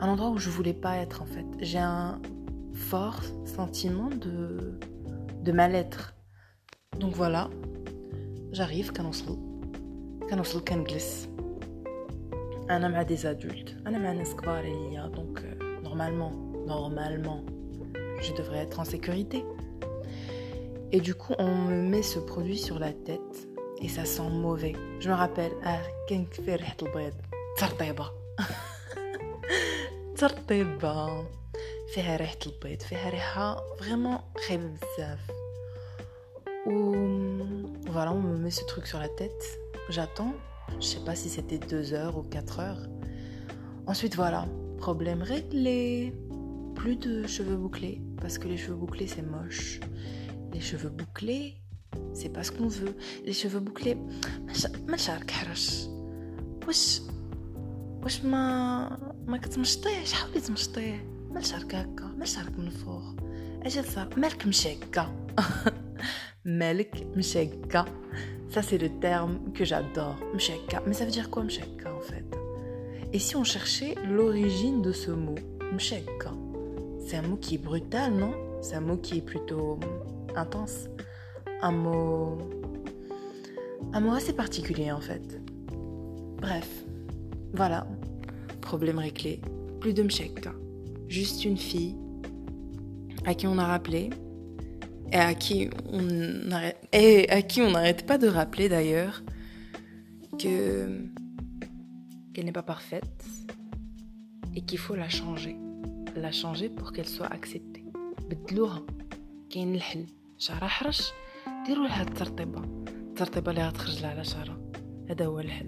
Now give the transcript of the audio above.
un endroit où je voulais pas être en fait. J'ai un fort sentiment de, de mal-être. Donc voilà, j'arrive, كنوصل كنوصل كنجلس انا مع des adultes انا مع ناس كبار عليا donc euh, normalement normalement je devrais être en sécurité et du coup on me met ce produit sur la tête et ça sent mauvais je me rappelle ah كان كفي ريحه البيض ترطيبه ترطيبة فيها ريحة البيض فيها ريحة vraiment خايبة بزاف ou voilà on me met ce truc sur la tête j'attends je sais pas si c'était 2 heures ou 4 heures ensuite voilà problème réglé plus de cheveux bouclés parce que les cheveux bouclés c'est moche les cheveux bouclés c'est pas ce qu'on veut les cheveux bouclés ما شعرك حرش واش واش ما ما كتمشطيهش حاولي تمشطيه مال شعرك هكا مال شعرك من فوق اجي صار مالك مشي هكا مالك مشي هكا Ça, c'est le terme que j'adore. Msheka. Mais ça veut dire quoi, msheka, en fait Et si on cherchait l'origine de ce mot Msheka. C'est un mot qui est brutal, non C'est un mot qui est plutôt intense. Un mot. Un mot assez particulier, en fait. Bref. Voilà. Problème réglé. Plus de mchekka. Juste une fille à qui on a rappelé et à qui on arrête, et à qui on n'arrête pas de rappeler d'ailleurs que qu'elle n'est pas parfaite et qu'il faut la changer. La changer pour qu'elle soit acceptée. بدلوها كاين الحل شعرها حرش ديروا لها الترطيبه الترطيبه اللي غتخرج لها على شعرها هذا هو الحل